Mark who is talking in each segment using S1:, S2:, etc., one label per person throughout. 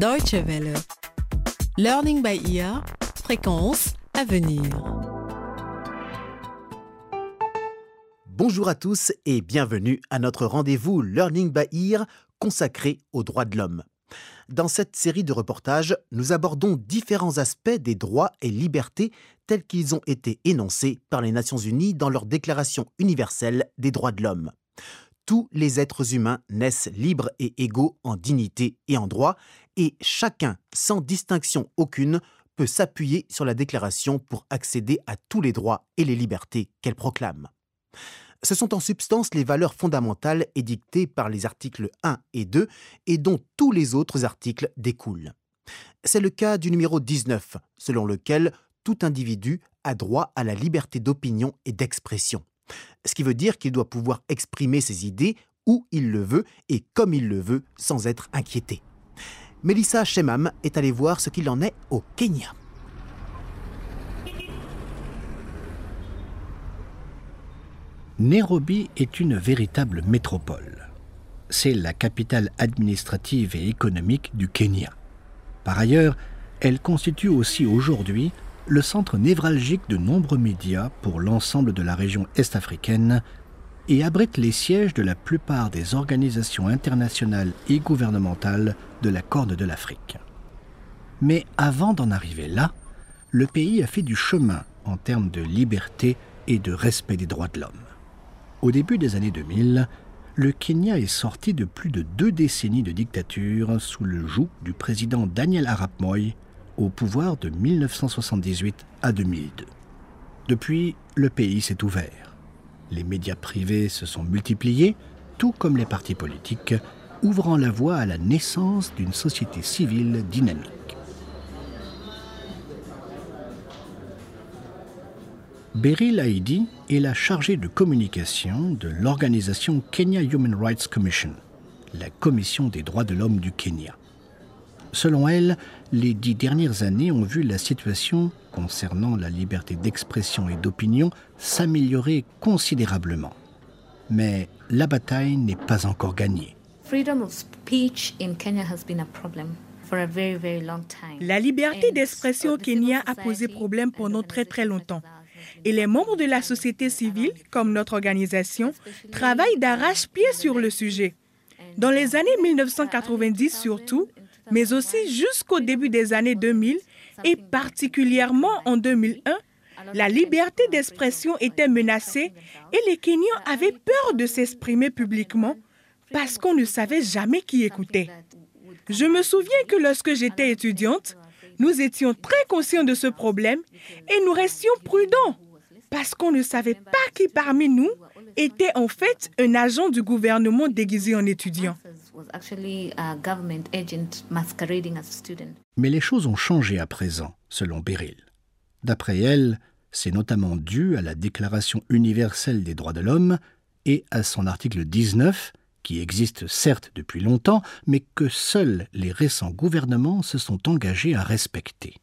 S1: Deutsche Welle. Learning by ear, fréquence à venir.
S2: Bonjour à tous et bienvenue à notre rendez-vous Learning by ear consacré aux droits de l'homme. Dans cette série de reportages, nous abordons différents aspects des droits et libertés tels qu'ils ont été énoncés par les Nations Unies dans leur Déclaration universelle des droits de l'homme. Tous les êtres humains naissent libres et égaux en dignité et en droit, et chacun, sans distinction aucune, peut s'appuyer sur la Déclaration pour accéder à tous les droits et les libertés qu'elle proclame. Ce sont en substance les valeurs fondamentales édictées par les articles 1 et 2 et dont tous les autres articles découlent. C'est le cas du numéro 19, selon lequel tout individu a droit à la liberté d'opinion et d'expression. Ce qui veut dire qu'il doit pouvoir exprimer ses idées où il le veut et comme il le veut sans être inquiété. Melissa Shemam est allée voir ce qu'il en est au Kenya.
S3: Nairobi est une véritable métropole. C'est la capitale administrative et économique du Kenya. Par ailleurs, elle constitue aussi aujourd'hui le centre névralgique de nombreux médias pour l'ensemble de la région est-africaine et abrite les sièges de la plupart des organisations internationales et gouvernementales de la Corne de l'Afrique. Mais avant d'en arriver là, le pays a fait du chemin en termes de liberté et de respect des droits de l'homme. Au début des années 2000, le Kenya est sorti de plus de deux décennies de dictature sous le joug du président Daniel Arap Moi au pouvoir de 1978 à 2002. Depuis, le pays s'est ouvert. Les médias privés se sont multipliés, tout comme les partis politiques, ouvrant la voie à la naissance d'une société civile dynamique. Beryl Haïdi est la chargée de communication de l'organisation Kenya Human Rights Commission, la commission des droits de l'homme du Kenya. Selon elle, les dix dernières années ont vu la situation concernant la liberté d'expression et d'opinion s'améliorer considérablement. Mais la bataille n'est pas encore gagnée.
S4: La liberté d'expression au Kenya a posé problème pendant très très longtemps. Et les membres de la société civile, comme notre organisation, travaillent d'arrache-pied sur le sujet. Dans les années 1990 surtout, mais aussi jusqu'au début des années 2000 et particulièrement en 2001, la liberté d'expression était menacée et les Kenyans avaient peur de s'exprimer publiquement parce qu'on ne savait jamais qui écoutait. Je me souviens que lorsque j'étais étudiante, nous étions très conscients de ce problème et nous restions prudents parce qu'on ne savait pas qui parmi nous était en fait un agent du gouvernement déguisé en étudiant.
S3: Mais les choses ont changé à présent, selon Beryl. D'après elle, c'est notamment dû à la Déclaration universelle des droits de l'homme et à son article 19, qui existe certes depuis longtemps, mais que seuls les récents gouvernements se sont engagés à respecter.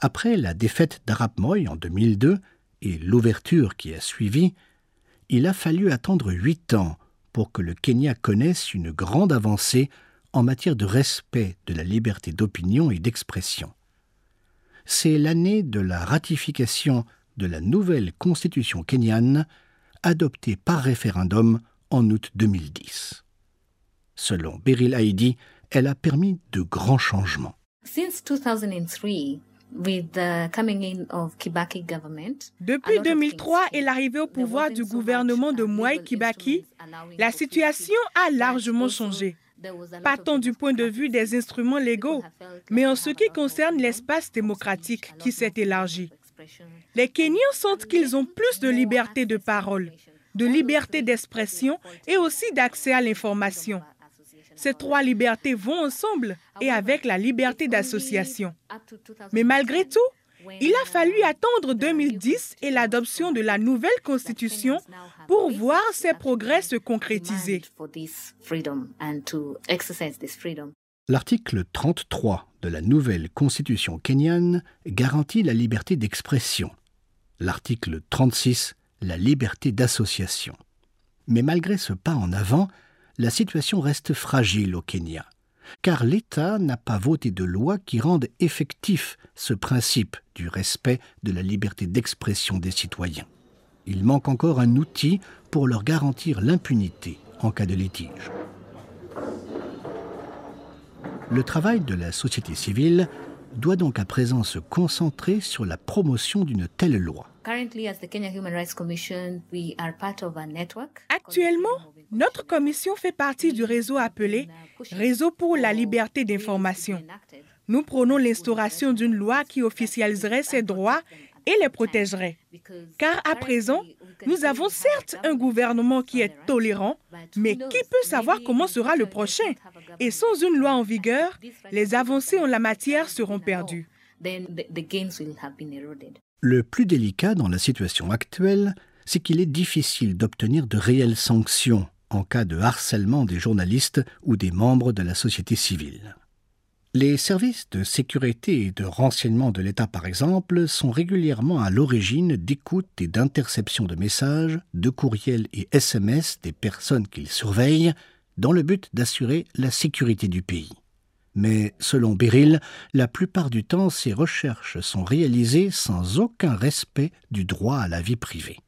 S3: Après la défaite d'Arap Moy en 2002 et l'ouverture qui a suivi, il a fallu attendre huit ans pour que le Kenya connaisse une grande avancée en matière de respect de la liberté d'opinion et d'expression. C'est l'année de la ratification de la nouvelle constitution kenyane, adoptée par référendum en août 2010. Selon Beryl Haïdi, elle a permis de grands changements.
S4: Depuis 2003 et l'arrivée au pouvoir du gouvernement de Mwai Kibaki, la situation a largement changé. Pas tant du point de vue des instruments légaux, mais en ce qui concerne l'espace démocratique qui s'est élargi. Les Kenyans sentent qu'ils ont plus de liberté de parole, de liberté d'expression et aussi d'accès à l'information. Ces trois libertés vont ensemble et avec la liberté d'association. Mais malgré tout, il a fallu attendre 2010 et l'adoption de la nouvelle constitution pour voir ces progrès se concrétiser.
S3: L'article 33 de la nouvelle constitution kenyane garantit la liberté d'expression. L'article 36, la liberté d'association. Mais malgré ce pas en avant, la situation reste fragile au Kenya. car l'État n'a pas voté de loi qui rende effectif ce principe du respect de la liberté d'expression des citoyens. Il manque encore un outil pour leur garantir l'impunité en cas de litige. Le travail de la société civile doit donc à présent se concentrer sur la promotion d'une telle loi.
S4: Actuellement, notre commission fait partie du réseau appelé Réseau pour la liberté d'information. Nous prenons l'instauration d'une loi qui officialiserait ces droits et les protégerait. Car à présent, nous avons certes un gouvernement qui est tolérant, mais qui peut savoir comment sera le prochain Et sans une loi en vigueur, les avancées en la matière seront perdues.
S3: Le plus délicat dans la situation actuelle, c'est qu'il est difficile d'obtenir de réelles sanctions en cas de harcèlement des journalistes ou des membres de la société civile. Les services de sécurité et de renseignement de l'État, par exemple, sont régulièrement à l'origine d'écoutes et d'interceptions de messages, de courriels et SMS des personnes qu'ils surveillent, dans le but d'assurer la sécurité du pays. Mais selon Beryl, la plupart du temps, ces recherches sont réalisées sans aucun respect du droit à la vie privée.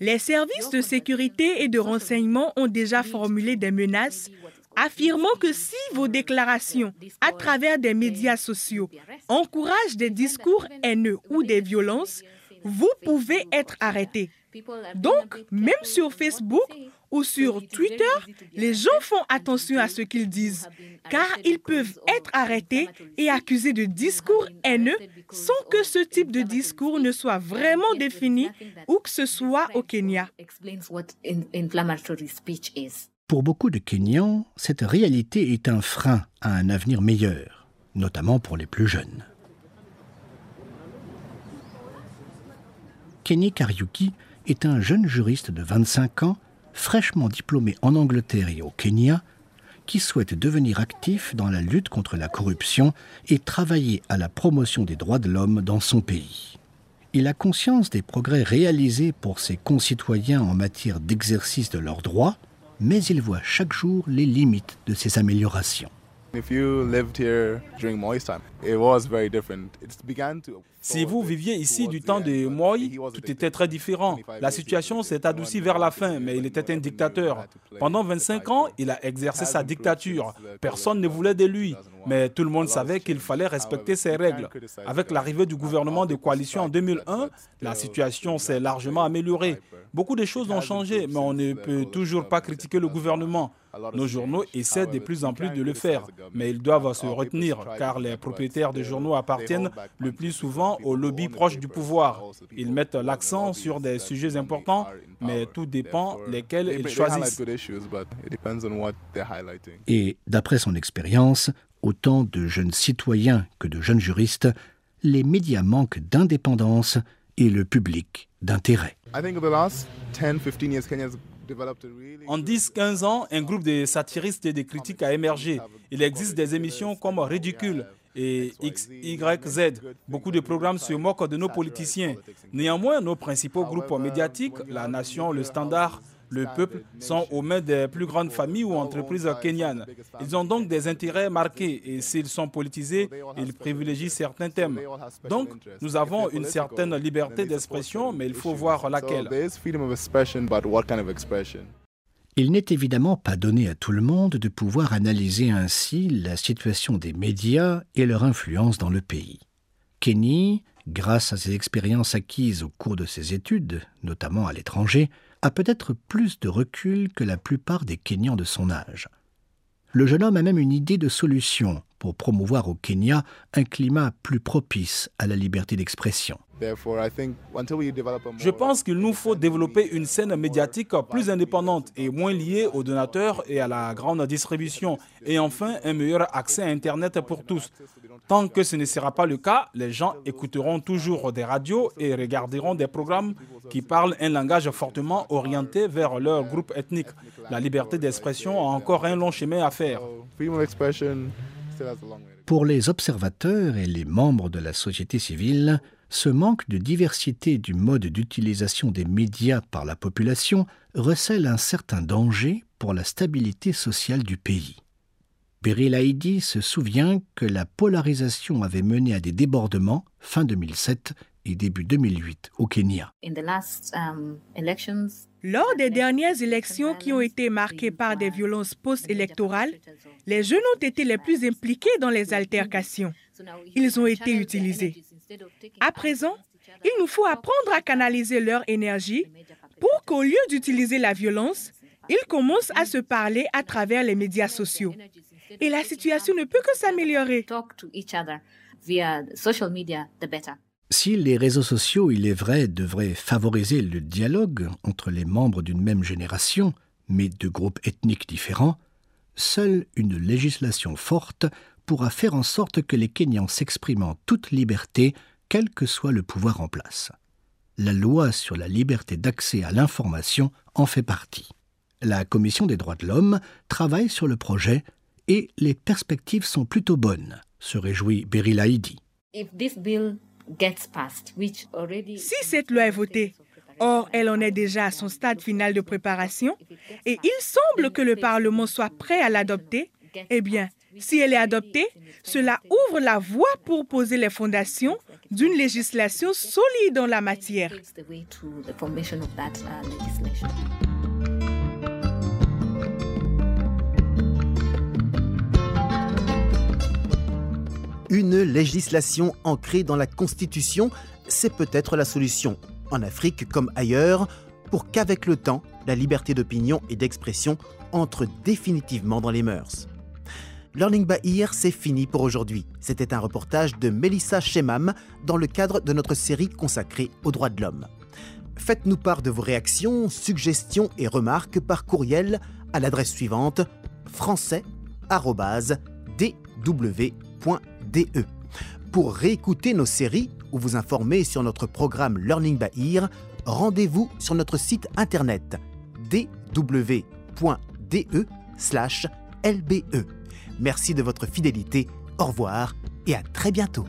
S4: Les services de sécurité et de renseignement ont déjà formulé des menaces affirmant que si vos déclarations à travers des médias sociaux encouragent des discours haineux ou des violences, vous pouvez être arrêté. Donc, même sur Facebook ou sur Twitter, les gens font attention à ce qu'ils disent, car ils peuvent être arrêtés et accusés de discours haineux sans que ce type de discours ne soit vraiment défini ou que ce soit au Kenya.
S3: Pour beaucoup de Kenyans, cette réalité est un frein à un avenir meilleur, notamment pour les plus jeunes. Kenny Kariuki est un jeune juriste de 25 ans, fraîchement diplômé en Angleterre et au Kenya, qui souhaite devenir actif dans la lutte contre la corruption et travailler à la promotion des droits de l'homme dans son pays. Il a conscience des progrès réalisés pour ses concitoyens en matière d'exercice de leurs droits, mais il voit chaque jour les limites de ces améliorations.
S5: Si vous viviez ici du temps de Moi, tout était très différent. La situation s'est adoucie vers la fin, mais il était un dictateur. Pendant 25 ans, il a exercé sa dictature. Personne ne voulait de lui, mais tout le monde savait qu'il fallait respecter ses règles. Avec l'arrivée du gouvernement de coalition en 2001, la situation s'est largement améliorée. Beaucoup de choses ont changé, mais on ne peut toujours pas critiquer le gouvernement. Nos journaux essaient de plus en plus de le faire, mais ils doivent se retenir car les propriétaires de journaux appartiennent le plus souvent aux lobbies proches du pouvoir. Ils mettent l'accent sur des sujets importants, mais tout dépend lesquels ils choisissent.
S3: Et d'après son expérience, autant de jeunes citoyens que de jeunes juristes, les médias manquent d'indépendance et le public d'intérêt.
S5: En 10-15 ans, un groupe de satiristes et de critiques a émergé. Il existe des émissions comme Ridicule et XYZ. Beaucoup de programmes se moquent de nos politiciens. Néanmoins, nos principaux groupes médiatiques, La Nation, Le Standard, le peuple sont aux mains des plus grandes familles ou entreprises kenyanes. Ils ont donc des intérêts marqués et s'ils sont politisés, ils privilégient certains thèmes. Donc, nous avons une certaine liberté d'expression, mais il faut voir laquelle.
S3: Il n'est évidemment pas donné à tout le monde de pouvoir analyser ainsi la situation des médias et leur influence dans le pays. Kenny, grâce à ses expériences acquises au cours de ses études, notamment à l'étranger, a peut-être plus de recul que la plupart des Kenyans de son âge. Le jeune homme a même une idée de solution pour promouvoir au Kenya un climat plus propice à la liberté d'expression.
S5: Je pense qu'il nous faut développer une scène médiatique plus indépendante et moins liée aux donateurs et à la grande distribution, et enfin un meilleur accès à Internet pour tous. Tant que ce ne sera pas le cas, les gens écouteront toujours des radios et regarderont des programmes qui parlent un langage fortement orienté vers leur groupe ethnique. La liberté d'expression a encore un long chemin à faire.
S3: Pour les observateurs et les membres de la société civile, ce manque de diversité du mode d'utilisation des médias par la population recèle un certain danger pour la stabilité sociale du pays. Beryl Haïdi se souvient que la polarisation avait mené à des débordements fin 2007 et début 2008 au Kenya.
S4: Um, Lors des dernières élections qui ont été marquées par des violences post-électorales, les jeunes ont été les plus impliqués dans les altercations. Ils ont été utilisés. À présent, il nous faut apprendre à canaliser leur énergie pour qu'au lieu d'utiliser la violence, ils commencent à se parler à travers les médias sociaux. Et la situation ne peut que s'améliorer.
S3: Si les réseaux sociaux, il est vrai, devraient favoriser le dialogue entre les membres d'une même génération, mais de groupes ethniques différents, seule une législation forte pourra faire en sorte que les Kenyans s'expriment en toute liberté, quel que soit le pouvoir en place. La loi sur la liberté d'accès à l'information en fait partie. La Commission des droits de l'homme travaille sur le projet et les perspectives sont plutôt bonnes, se réjouit Beryl Haïdi.
S4: Si cette loi est votée, or elle en est déjà à son stade final de préparation, et il semble que le Parlement soit prêt à l'adopter, eh bien, si elle est adoptée, cela ouvre la voie pour poser les fondations d'une législation solide en la matière.
S2: Une législation ancrée dans la Constitution, c'est peut-être la solution, en Afrique comme ailleurs, pour qu'avec le temps, la liberté d'opinion et d'expression entre définitivement dans les mœurs. Learning by Ear, c'est fini pour aujourd'hui. C'était un reportage de Melissa Shemam dans le cadre de notre série consacrée aux droits de l'homme. Faites-nous part de vos réactions, suggestions et remarques par courriel à l'adresse suivante français.dw.de. Pour réécouter nos séries ou vous informer sur notre programme Learning by Ear, rendez-vous sur notre site internet dw.de/lbe. Merci de votre fidélité, au revoir et à très bientôt.